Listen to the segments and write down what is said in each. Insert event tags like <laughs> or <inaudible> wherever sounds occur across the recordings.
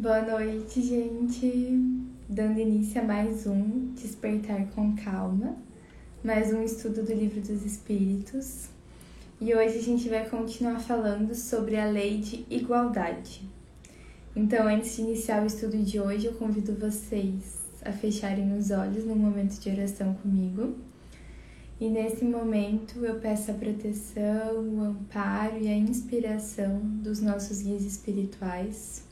Boa noite, gente. Dando início a mais um Despertar com Calma, mais um estudo do Livro dos Espíritos. E hoje a gente vai continuar falando sobre a lei de igualdade. Então, antes de iniciar o estudo de hoje, eu convido vocês a fecharem os olhos no momento de oração comigo. E nesse momento eu peço a proteção, o amparo e a inspiração dos nossos guias espirituais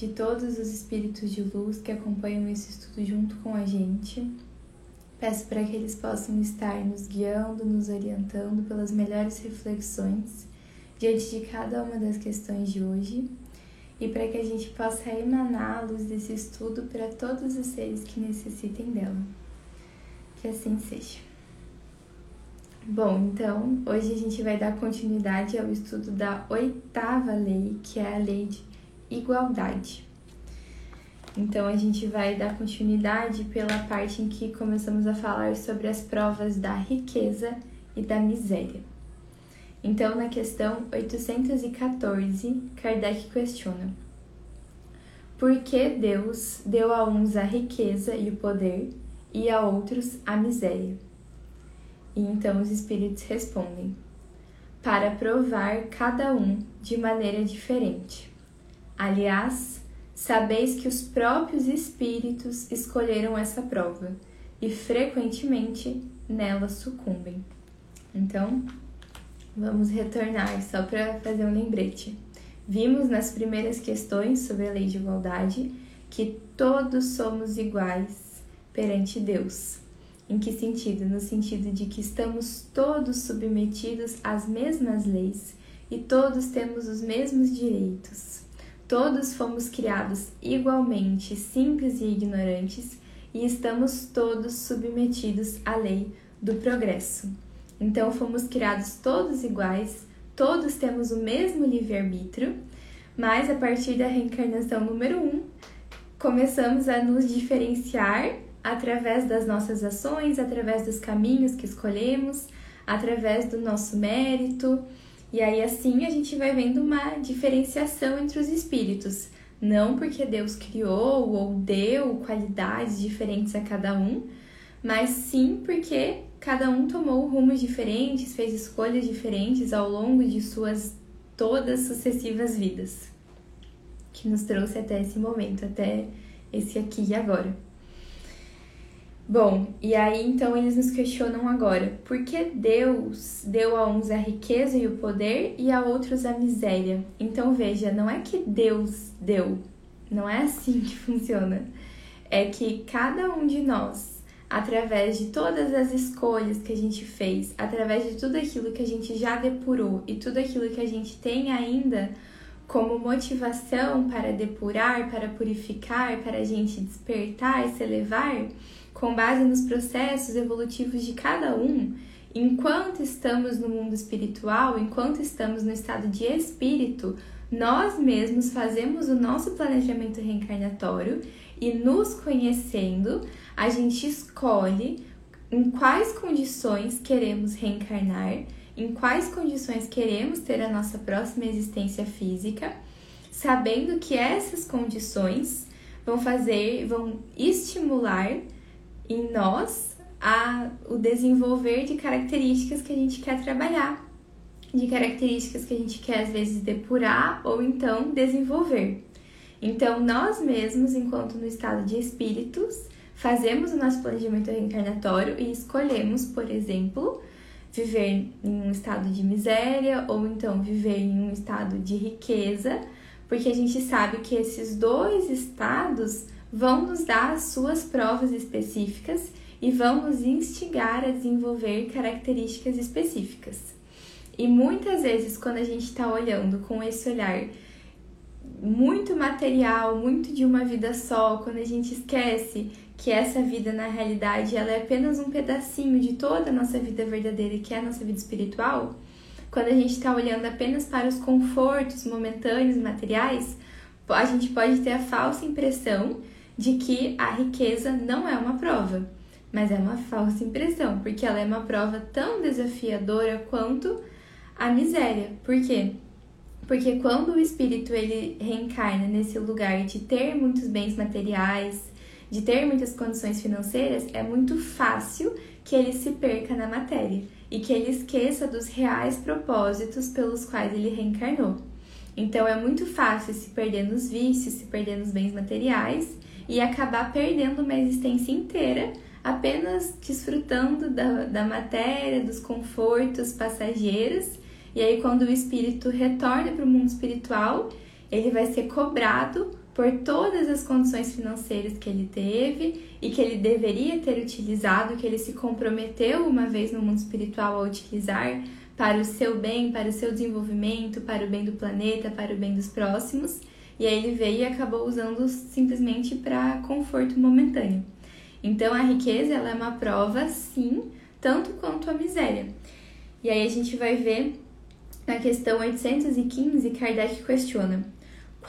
de todos os espíritos de luz que acompanham esse estudo junto com a gente. Peço para que eles possam estar nos guiando, nos orientando pelas melhores reflexões diante de cada uma das questões de hoje e para que a gente possa emanar a luz desse estudo para todos os seres que necessitem dela. Que assim seja. Bom, então hoje a gente vai dar continuidade ao estudo da oitava lei, que é a lei de igualdade. Então a gente vai dar continuidade pela parte em que começamos a falar sobre as provas da riqueza e da miséria. Então, na questão 814, Kardec questiona: Por que Deus deu a uns a riqueza e o poder e a outros a miséria? E então os espíritos respondem: Para provar cada um de maneira diferente Aliás, sabeis que os próprios espíritos escolheram essa prova e frequentemente nela sucumbem. Então, vamos retornar só para fazer um lembrete. Vimos nas primeiras questões sobre a lei de igualdade que todos somos iguais perante Deus. Em que sentido? No sentido de que estamos todos submetidos às mesmas leis e todos temos os mesmos direitos. Todos fomos criados igualmente simples e ignorantes e estamos todos submetidos à lei do progresso. Então fomos criados todos iguais, todos temos o mesmo livre-arbítrio, mas a partir da reencarnação número 1, um, começamos a nos diferenciar através das nossas ações, através dos caminhos que escolhemos, através do nosso mérito, e aí assim a gente vai vendo uma diferenciação entre os espíritos, não porque Deus criou ou deu qualidades diferentes a cada um, mas sim porque cada um tomou rumos diferentes, fez escolhas diferentes ao longo de suas todas sucessivas vidas, que nos trouxe até esse momento, até esse aqui e agora. Bom, e aí então eles nos questionam agora: por que Deus deu a uns a riqueza e o poder e a outros a miséria? Então veja, não é que Deus deu, não é assim que funciona. É que cada um de nós, através de todas as escolhas que a gente fez, através de tudo aquilo que a gente já depurou e tudo aquilo que a gente tem ainda como motivação para depurar, para purificar, para a gente despertar e se elevar com base nos processos evolutivos de cada um, enquanto estamos no mundo espiritual, enquanto estamos no estado de espírito, nós mesmos fazemos o nosso planejamento reencarnatório e nos conhecendo, a gente escolhe em quais condições queremos reencarnar, em quais condições queremos ter a nossa próxima existência física, sabendo que essas condições vão fazer, vão estimular em nós a, o desenvolver de características que a gente quer trabalhar, de características que a gente quer às vezes depurar ou então desenvolver. Então, nós mesmos, enquanto no estado de espíritos, fazemos o nosso planejamento reencarnatório e escolhemos, por exemplo, viver em um estado de miséria ou então viver em um estado de riqueza, porque a gente sabe que esses dois estados vão nos dar as suas provas específicas e vão nos instigar a desenvolver características específicas. E muitas vezes, quando a gente está olhando com esse olhar muito material, muito de uma vida só, quando a gente esquece que essa vida na realidade ela é apenas um pedacinho de toda a nossa vida verdadeira, que é a nossa vida espiritual, quando a gente está olhando apenas para os confortos momentâneos materiais, a gente pode ter a falsa impressão de que a riqueza não é uma prova, mas é uma falsa impressão, porque ela é uma prova tão desafiadora quanto a miséria. Por quê? Porque quando o espírito ele reencarna nesse lugar de ter muitos bens materiais, de ter muitas condições financeiras, é muito fácil que ele se perca na matéria e que ele esqueça dos reais propósitos pelos quais ele reencarnou. Então é muito fácil se perder nos vícios, se perder nos bens materiais e acabar perdendo uma existência inteira apenas desfrutando da, da matéria, dos confortos passageiros. E aí, quando o espírito retorna para o mundo espiritual, ele vai ser cobrado por todas as condições financeiras que ele teve e que ele deveria ter utilizado, que ele se comprometeu uma vez no mundo espiritual a utilizar para o seu bem, para o seu desenvolvimento, para o bem do planeta, para o bem dos próximos. E aí ele veio e acabou usando simplesmente para conforto momentâneo. Então a riqueza ela é uma prova, sim, tanto quanto a miséria. E aí a gente vai ver na questão 815, Kardec questiona: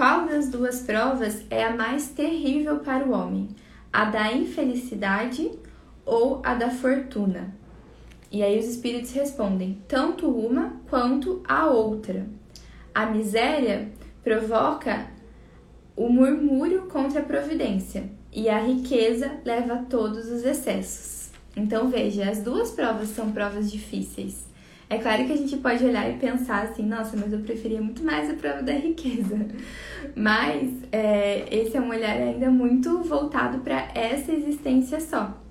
qual das duas provas é a mais terrível para o homem? A da infelicidade ou a da fortuna? E aí os espíritos respondem: tanto uma quanto a outra. A miséria provoca o murmúrio contra a providência e a riqueza leva a todos os excessos. Então veja, as duas provas são provas difíceis. É claro que a gente pode olhar e pensar assim, nossa, mas eu preferia muito mais a prova da riqueza. <laughs> Mas é, esse é um olhar ainda muito voltado para essa existência só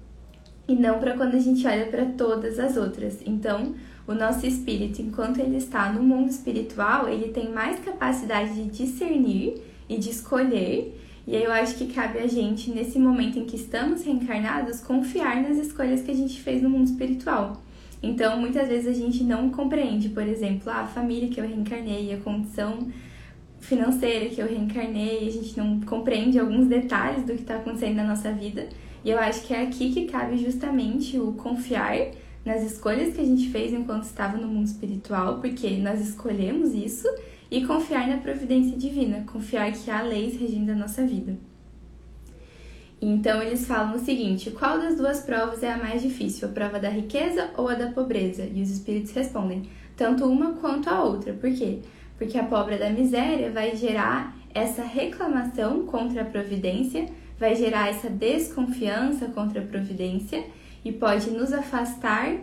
e não para quando a gente olha para todas as outras. Então, o nosso espírito, enquanto ele está no mundo espiritual, ele tem mais capacidade de discernir e de escolher e aí eu acho que cabe a gente, nesse momento em que estamos reencarnados, confiar nas escolhas que a gente fez no mundo espiritual. Então, muitas vezes a gente não compreende, por exemplo, a família que eu reencarnei, a condição financeira que eu reencarnei, a gente não compreende alguns detalhes do que está acontecendo na nossa vida. E eu acho que é aqui que cabe justamente o confiar nas escolhas que a gente fez enquanto estava no mundo espiritual, porque nós escolhemos isso e confiar na providência divina, confiar que há leis regindo a nossa vida. Então eles falam o seguinte: qual das duas provas é a mais difícil, a prova da riqueza ou a da pobreza? E os espíritos respondem: tanto uma quanto a outra. Por quê? Porque a pobre da miséria vai gerar essa reclamação contra a providência, vai gerar essa desconfiança contra a providência e pode nos afastar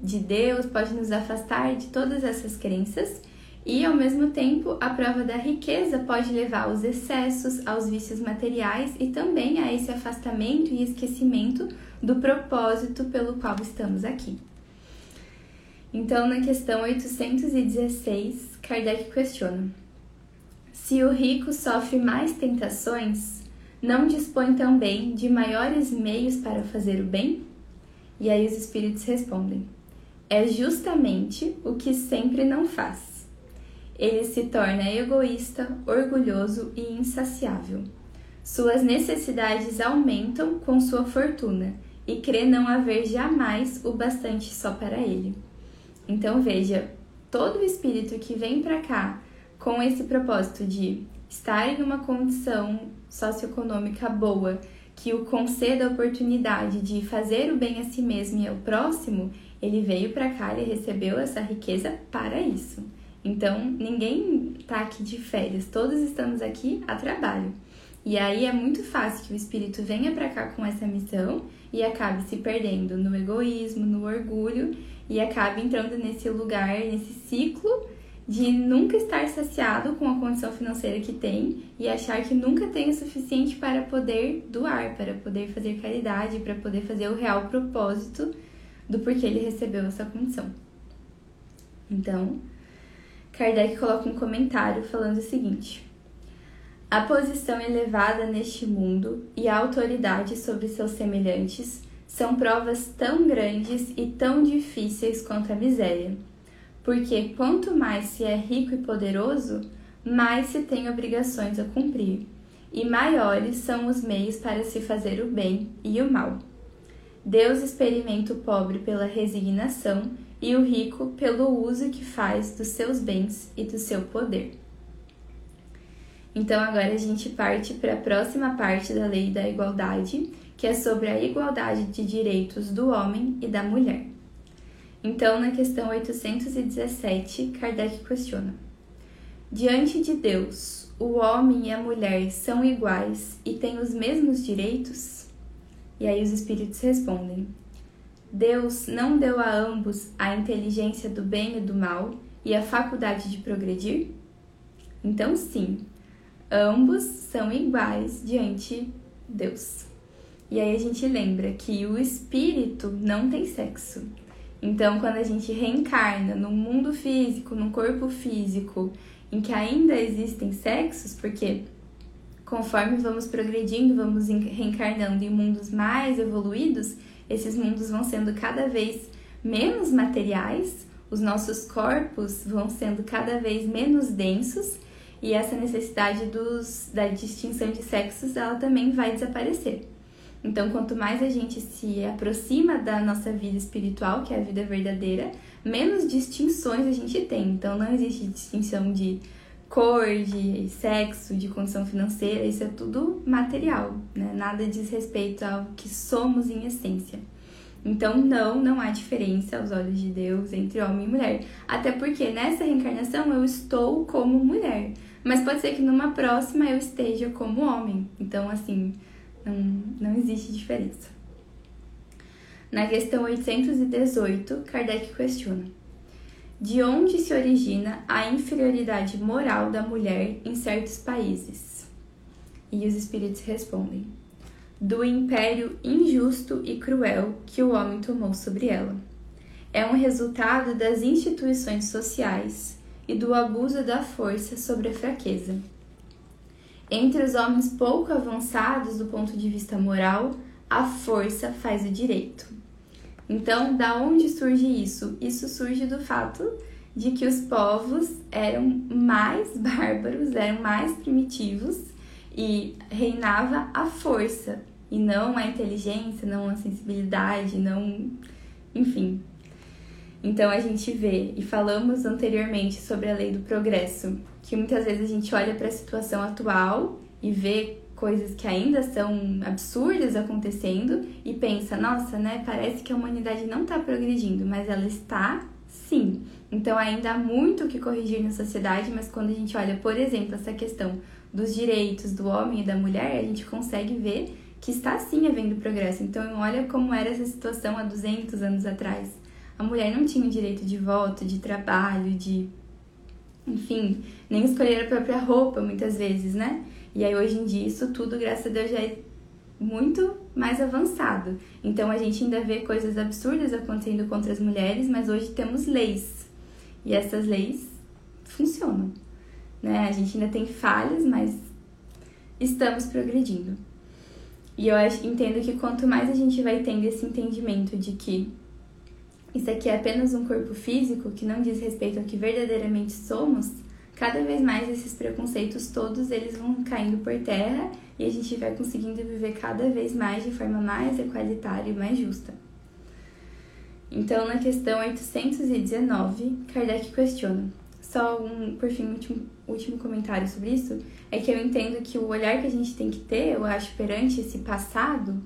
de Deus, pode nos afastar de todas essas crenças e, ao mesmo tempo, a prova da riqueza pode levar aos excessos, aos vícios materiais e também a esse afastamento e esquecimento do propósito pelo qual estamos aqui. Então, na questão 816, Kardec questiona: Se o rico sofre mais tentações, não dispõe também de maiores meios para fazer o bem? E aí os espíritos respondem: É justamente o que sempre não faz ele se torna egoísta, orgulhoso e insaciável. Suas necessidades aumentam com sua fortuna e crê não haver jamais o bastante só para ele. Então veja, todo espírito que vem para cá com esse propósito de estar em uma condição socioeconômica boa, que o conceda a oportunidade de fazer o bem a si mesmo e ao próximo, ele veio para cá, e recebeu essa riqueza para isso. Então, ninguém tá aqui de férias, todos estamos aqui a trabalho. E aí é muito fácil que o espírito venha para cá com essa missão e acabe se perdendo no egoísmo, no orgulho e acabe entrando nesse lugar, nesse ciclo de nunca estar saciado com a condição financeira que tem e achar que nunca tem o suficiente para poder doar, para poder fazer caridade, para poder fazer o real propósito do porquê ele recebeu essa condição. Então, Kardec coloca um comentário falando o seguinte: A posição elevada neste mundo e a autoridade sobre seus semelhantes são provas tão grandes e tão difíceis quanto a miséria, porque quanto mais se é rico e poderoso, mais se tem obrigações a cumprir, e maiores são os meios para se fazer o bem e o mal. Deus experimenta o pobre pela resignação e o rico pelo uso que faz dos seus bens e do seu poder. Então, agora a gente parte para a próxima parte da lei da igualdade, que é sobre a igualdade de direitos do homem e da mulher. Então, na questão 817, Kardec questiona: Diante de Deus, o homem e a mulher são iguais e têm os mesmos direitos? E aí os espíritos respondem: Deus não deu a ambos a inteligência do bem e do mal e a faculdade de progredir? Então, sim, ambos são iguais diante Deus. E aí a gente lembra que o espírito não tem sexo. Então, quando a gente reencarna no mundo físico, no corpo físico, em que ainda existem sexos, porque conforme vamos progredindo, vamos reencarnando em mundos mais evoluídos, esses mundos vão sendo cada vez menos materiais, os nossos corpos vão sendo cada vez menos densos e essa necessidade dos, da distinção de sexos ela também vai desaparecer. Então, quanto mais a gente se aproxima da nossa vida espiritual, que é a vida verdadeira, menos distinções a gente tem. Então, não existe distinção de cor, de sexo, de condição financeira, isso é tudo material, né? Nada diz respeito ao que somos em essência. Então, não, não há diferença aos olhos de Deus entre homem e mulher. Até porque nessa reencarnação eu estou como mulher. Mas pode ser que numa próxima eu esteja como homem. Então, assim, não, não existe diferença. Na questão 818, Kardec questiona: De onde se origina a inferioridade moral da mulher em certos países? E os espíritos respondem: do império injusto e cruel que o homem tomou sobre ela. É um resultado das instituições sociais e do abuso da força sobre a fraqueza. Entre os homens pouco avançados do ponto de vista moral, a força faz o direito. Então, da onde surge isso? Isso surge do fato de que os povos eram mais <laughs> bárbaros, eram mais primitivos e reinava a força e não a inteligência, não a sensibilidade, não. Enfim. Então a gente vê, e falamos anteriormente sobre a lei do progresso, que muitas vezes a gente olha para a situação atual e vê coisas que ainda são absurdas acontecendo e pensa, nossa, né, parece que a humanidade não está progredindo, mas ela está sim. Então ainda há muito o que corrigir na sociedade, mas quando a gente olha, por exemplo, essa questão dos direitos do homem e da mulher, a gente consegue ver que está sim havendo progresso. Então, olha como era essa situação há 200 anos atrás. A mulher não tinha o direito de voto, de trabalho, de. Enfim, nem escolher a própria roupa muitas vezes, né? E aí, hoje em dia, isso tudo, graças a Deus, já é muito mais avançado. Então, a gente ainda vê coisas absurdas acontecendo contra as mulheres, mas hoje temos leis. E essas leis funcionam né? A gente ainda tem falhas, mas estamos progredindo. E eu entendo que quanto mais a gente vai tendo esse entendimento de que isso aqui é apenas um corpo físico que não diz respeito ao que verdadeiramente somos, cada vez mais esses preconceitos todos eles vão caindo por terra e a gente vai conseguindo viver cada vez mais de forma mais equalitária e mais justa. Então, na questão 819, Kardec questiona: só um, por fim, último, último comentário sobre isso, é que eu entendo que o olhar que a gente tem que ter, eu acho, perante esse passado,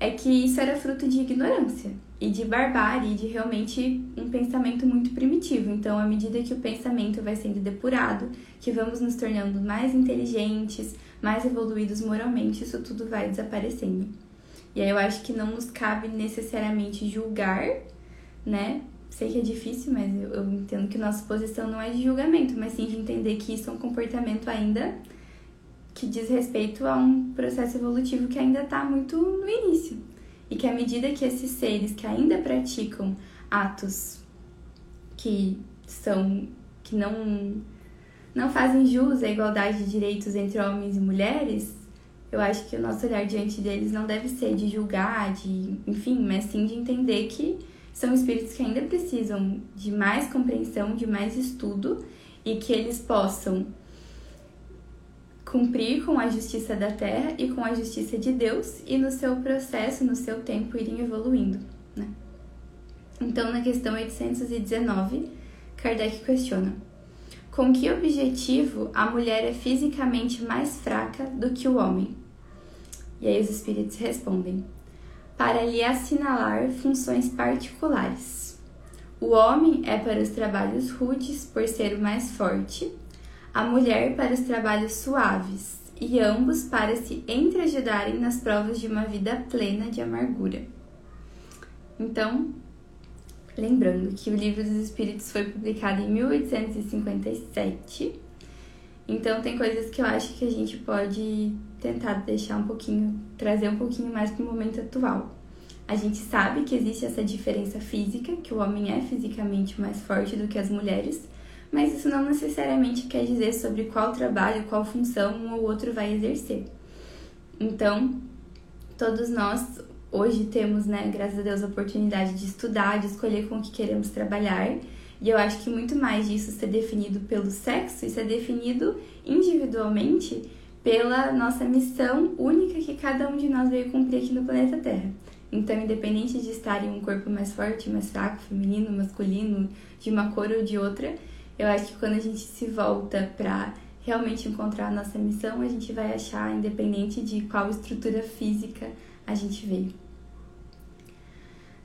é que isso era fruto de ignorância e de barbárie, de realmente um pensamento muito primitivo. Então, à medida que o pensamento vai sendo depurado, que vamos nos tornando mais inteligentes, mais evoluídos moralmente, isso tudo vai desaparecendo. E aí eu acho que não nos cabe necessariamente julgar, né, sei que é difícil, mas eu, eu entendo que nossa posição não é de julgamento, mas sim de entender que isso é um comportamento ainda que diz respeito a um processo evolutivo que ainda está muito no início. E que à medida que esses seres que ainda praticam atos que são que não não fazem jus à igualdade de direitos entre homens e mulheres, eu acho que o nosso olhar diante deles não deve ser de julgar, de, enfim, mas sim de entender que são espíritos que ainda precisam de mais compreensão, de mais estudo e que eles possam cumprir com a justiça da terra e com a justiça de Deus e no seu processo, no seu tempo, irem evoluindo. Né? Então, na questão 819, Kardec questiona: Com que objetivo a mulher é fisicamente mais fraca do que o homem? E aí os espíritos respondem: para lhe assinalar funções particulares. O homem é para os trabalhos rudes por ser o mais forte, a mulher para os trabalhos suaves, e ambos para se entreajudarem nas provas de uma vida plena de amargura. Então, lembrando que o Livro dos Espíritos foi publicado em 1857, então tem coisas que eu acho que a gente pode tentar deixar um pouquinho, trazer um pouquinho mais para o momento atual. A gente sabe que existe essa diferença física, que o homem é fisicamente mais forte do que as mulheres, mas isso não necessariamente quer dizer sobre qual trabalho, qual função um ou outro vai exercer. Então, todos nós hoje temos, né, graças a Deus, a oportunidade de estudar, de escolher com o que queremos trabalhar. E eu acho que muito mais disso ser definido pelo sexo e ser definido individualmente pela nossa missão única que cada um de nós veio cumprir aqui no planeta Terra. Então, independente de estar em um corpo mais forte, mais fraco, feminino, masculino, de uma cor ou de outra, eu acho que quando a gente se volta para realmente encontrar a nossa missão, a gente vai achar, independente de qual estrutura física a gente veio.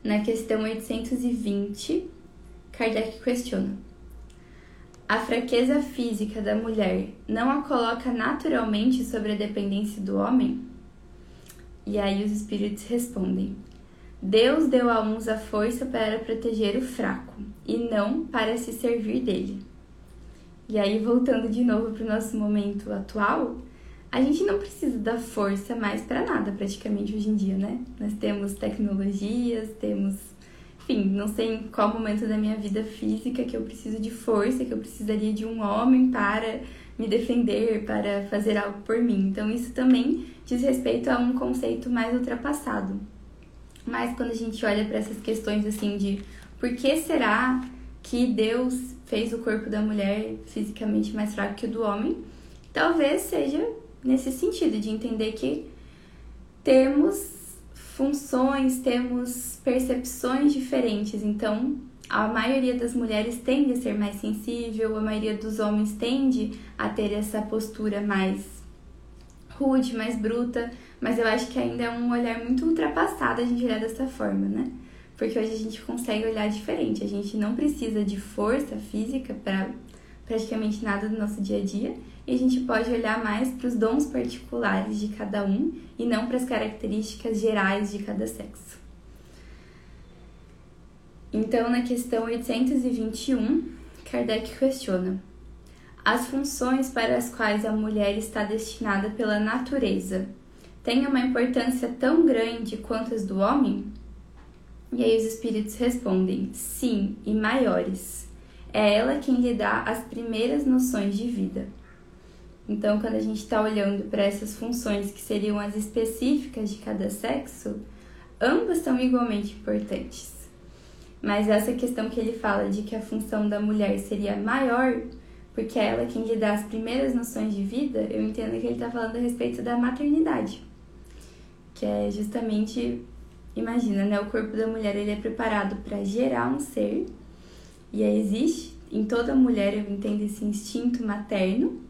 Na questão 820, Kardec questiona: A fraqueza física da mulher não a coloca naturalmente sobre a dependência do homem? E aí os espíritos respondem: Deus deu a uns a força para proteger o fraco e não para se servir dele. E aí, voltando de novo para o nosso momento atual, a gente não precisa da força mais para nada, praticamente, hoje em dia, né? Nós temos tecnologias, temos. Enfim, não sei em qual momento da minha vida física que eu preciso de força, que eu precisaria de um homem para me defender, para fazer algo por mim. Então, isso também diz respeito a um conceito mais ultrapassado. Mas quando a gente olha para essas questões assim de por que será que Deus fez o corpo da mulher fisicamente mais fraco que o do homem, talvez seja nesse sentido de entender que temos funções, temos percepções diferentes. Então, a maioria das mulheres tende a ser mais sensível, a maioria dos homens tende a ter essa postura mais rude, mais bruta, mas eu acho que ainda é um olhar muito ultrapassado a gente olhar dessa forma, né? Porque hoje a gente consegue olhar diferente, a gente não precisa de força física para praticamente nada do nosso dia a dia e a gente pode olhar mais para os dons particulares de cada um e não para as características gerais de cada sexo. Então, na questão 821, Kardec questiona: as funções para as quais a mulher está destinada pela natureza têm uma importância tão grande quanto as do homem? E aí os espíritos respondem: sim, e maiores. É ela quem lhe dá as primeiras noções de vida. Então, quando a gente está olhando para essas funções que seriam as específicas de cada sexo, ambas são igualmente importantes. Mas essa questão que ele fala de que a função da mulher seria maior porque é ela quem lhe dá as primeiras noções de vida, eu entendo que ele está falando a respeito da maternidade, que é justamente, imagina, né, o corpo da mulher ele é preparado para gerar um ser, e aí existe em toda mulher, eu entendo esse instinto materno,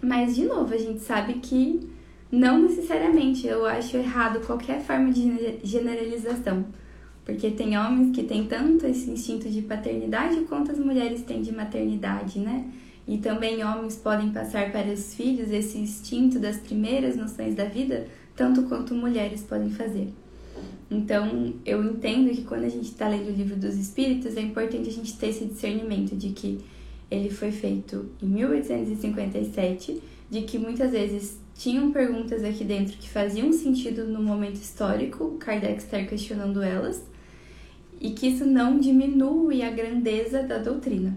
mas de novo, a gente sabe que não necessariamente, eu acho errado qualquer forma de generalização. Porque tem homens que têm tanto esse instinto de paternidade quanto as mulheres têm de maternidade, né? E também homens podem passar para os filhos esse instinto das primeiras noções da vida, tanto quanto mulheres podem fazer. Então, eu entendo que quando a gente está lendo o livro dos Espíritos, é importante a gente ter esse discernimento de que ele foi feito em 1857, de que muitas vezes tinham perguntas aqui dentro que faziam sentido no momento histórico, Kardec estar questionando elas, e que isso não diminui a grandeza da doutrina.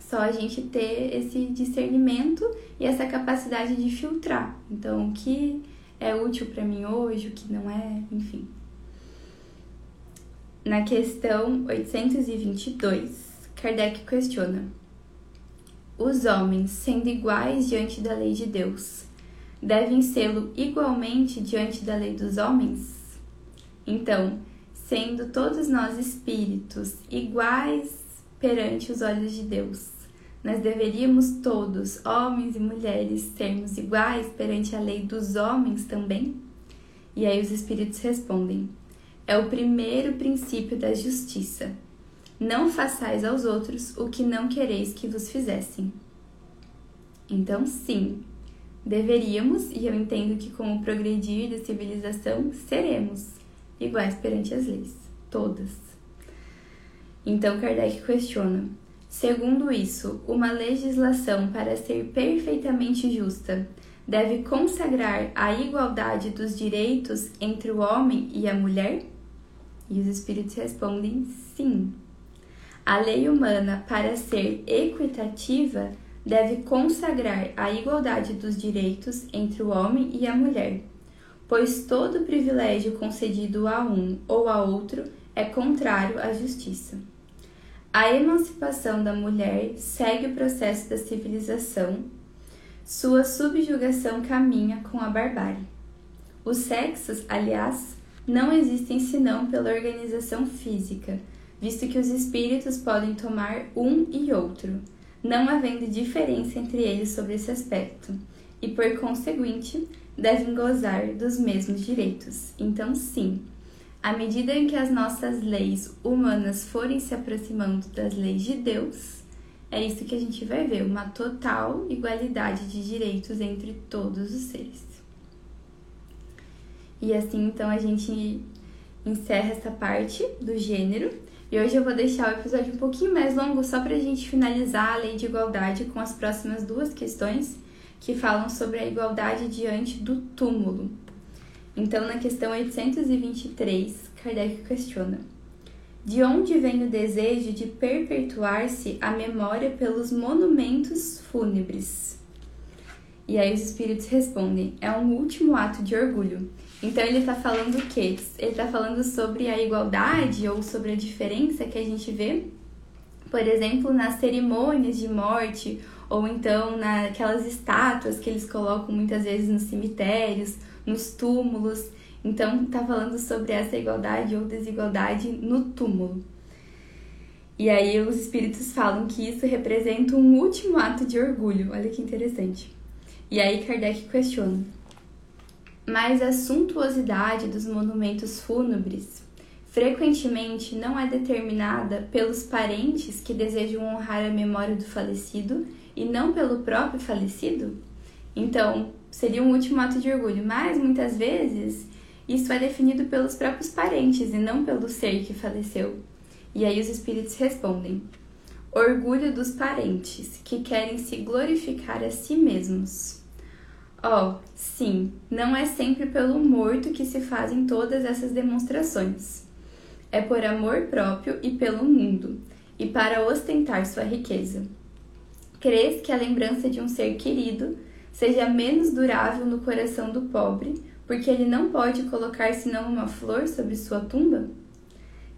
Só a gente ter esse discernimento e essa capacidade de filtrar. Então, o que é útil para mim hoje, o que não é, enfim. Na questão 822, Kardec questiona: Os homens, sendo iguais diante da lei de Deus, devem sê-lo igualmente diante da lei dos homens? Então, sendo todos nós espíritos iguais perante os olhos de Deus. Nós deveríamos todos, homens e mulheres, sermos iguais perante a lei dos homens também? E aí os espíritos respondem: é o primeiro princípio da justiça. Não façais aos outros o que não quereis que vos fizessem. Então, sim, deveríamos, e eu entendo que com o progredir da civilização, seremos iguais perante as leis, todas. Então, Kardec questiona: segundo isso, uma legislação para ser perfeitamente justa deve consagrar a igualdade dos direitos entre o homem e a mulher? E os espíritos respondem sim. A lei humana, para ser equitativa, deve consagrar a igualdade dos direitos entre o homem e a mulher, pois todo privilégio concedido a um ou a outro é contrário à justiça. A emancipação da mulher segue o processo da civilização sua subjugação caminha com a barbárie. Os sexos, aliás, não existem senão pela organização física, visto que os espíritos podem tomar um e outro, não havendo diferença entre eles sobre esse aspecto, e por conseguinte, devem gozar dos mesmos direitos. Então, sim, à medida em que as nossas leis humanas forem se aproximando das leis de Deus, é isso que a gente vai ver, uma total igualdade de direitos entre todos os seres. E assim, então, a gente encerra essa parte do gênero. E hoje eu vou deixar o episódio um pouquinho mais longo só para a gente finalizar a lei de igualdade com as próximas duas questões que falam sobre a igualdade diante do túmulo. Então, na questão 823, Kardec questiona. De onde vem o desejo de perpetuar-se a memória pelos monumentos fúnebres? E aí os espíritos respondem: é um último ato de orgulho. Então ele está falando o quê? Ele está falando sobre a igualdade ou sobre a diferença que a gente vê, por exemplo, nas cerimônias de morte ou então naquelas estátuas que eles colocam muitas vezes nos cemitérios, nos túmulos. Então, está falando sobre essa igualdade ou desigualdade no túmulo. E aí, os espíritos falam que isso representa um último ato de orgulho. Olha que interessante. E aí, Kardec questiona: Mas a suntuosidade dos monumentos fúnebres frequentemente não é determinada pelos parentes que desejam honrar a memória do falecido e não pelo próprio falecido? Então, seria um último ato de orgulho, mas muitas vezes isso é definido pelos próprios parentes e não pelo ser que faleceu. E aí os espíritos respondem: orgulho dos parentes que querem se glorificar a si mesmos. Oh, sim, não é sempre pelo morto que se fazem todas essas demonstrações. É por amor próprio e pelo mundo, e para ostentar sua riqueza. Crês que a lembrança de um ser querido seja menos durável no coração do pobre porque ele não pode colocar senão uma flor sobre sua tumba?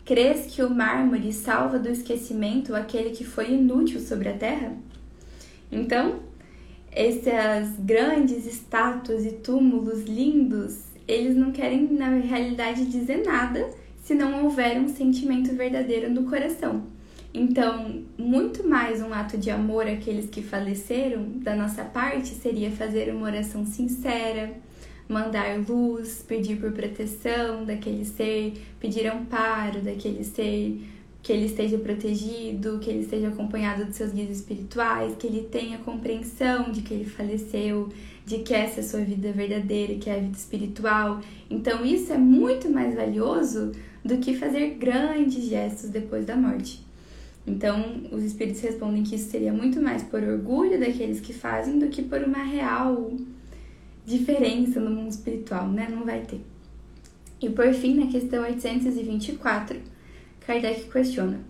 Crês que o mármore salva do esquecimento aquele que foi inútil sobre a terra? Então, essas grandes estátuas e túmulos lindos, eles não querem, na realidade, dizer nada se não houver um sentimento verdadeiro no coração. Então, muito mais um ato de amor àqueles que faleceram da nossa parte seria fazer uma oração sincera, mandar luz, pedir por proteção daquele ser, pedir amparo daquele ser, que ele esteja protegido, que ele esteja acompanhado dos seus guias espirituais, que ele tenha compreensão de que ele faleceu, de que essa é a sua vida verdadeira, que é a vida espiritual. Então, isso é muito mais valioso do que fazer grandes gestos depois da morte. Então, os espíritos respondem que isso seria muito mais por orgulho daqueles que fazem do que por uma real diferença no mundo espiritual, né? Não vai ter. E por fim, na questão 824, Kardec questiona: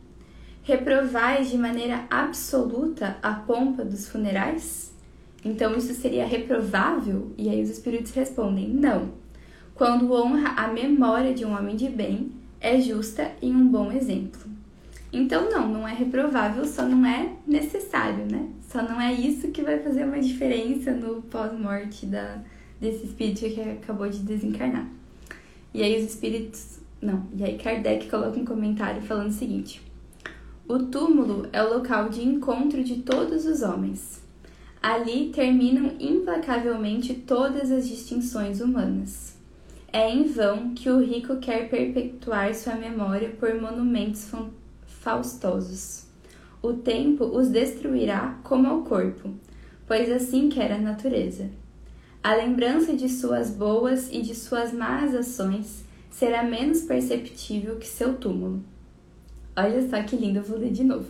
Reprovais de maneira absoluta a pompa dos funerais? Então isso seria reprovável? E aí os espíritos respondem: não. Quando honra a memória de um homem de bem, é justa e um bom exemplo. Então, não, não é reprovável, só não é necessário, né? Só não é isso que vai fazer uma diferença no pós-morte da, desse espírito que acabou de desencarnar. E aí os espíritos. Não, e aí Kardec coloca um comentário falando o seguinte: O túmulo é o local de encontro de todos os homens. Ali terminam implacavelmente todas as distinções humanas. É em vão que o rico quer perpetuar sua memória por monumentos faustosos. O tempo os destruirá como ao corpo, pois assim quer a natureza. A lembrança de suas boas e de suas más ações será menos perceptível que seu túmulo. Olha só que lindo, eu vou ler de novo.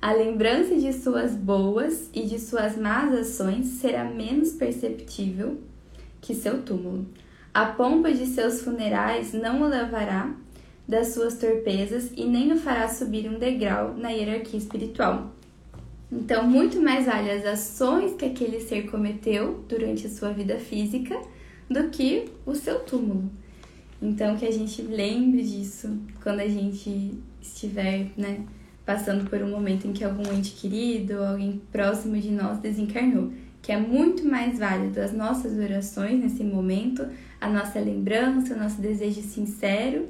A lembrança de suas boas e de suas más ações será menos perceptível que seu túmulo. A pompa de seus funerais não o levará das suas torpezas e nem o fará subir um degrau na hierarquia espiritual. Então, muito mais vale as ações que aquele ser cometeu durante a sua vida física do que o seu túmulo. Então, que a gente lembre disso quando a gente estiver, né, passando por um momento em que algum ente querido alguém próximo de nós desencarnou, que é muito mais válido as nossas orações nesse momento, a nossa lembrança, o nosso desejo sincero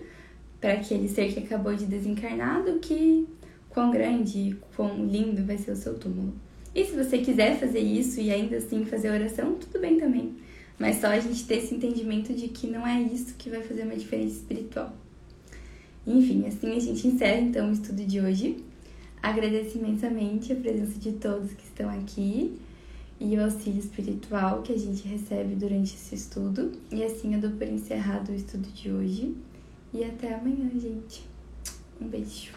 para aquele ser que acabou de desencarnar do que quão grande, quão lindo vai ser o seu túmulo. E se você quiser fazer isso e ainda assim fazer oração, tudo bem também. Mas só a gente ter esse entendimento de que não é isso que vai fazer uma diferença espiritual. Enfim, assim a gente encerra então o estudo de hoje. Agradeço imensamente a presença de todos que estão aqui e o auxílio espiritual que a gente recebe durante esse estudo. E assim eu dou por encerrado o estudo de hoje. E até amanhã, gente. Um beijo.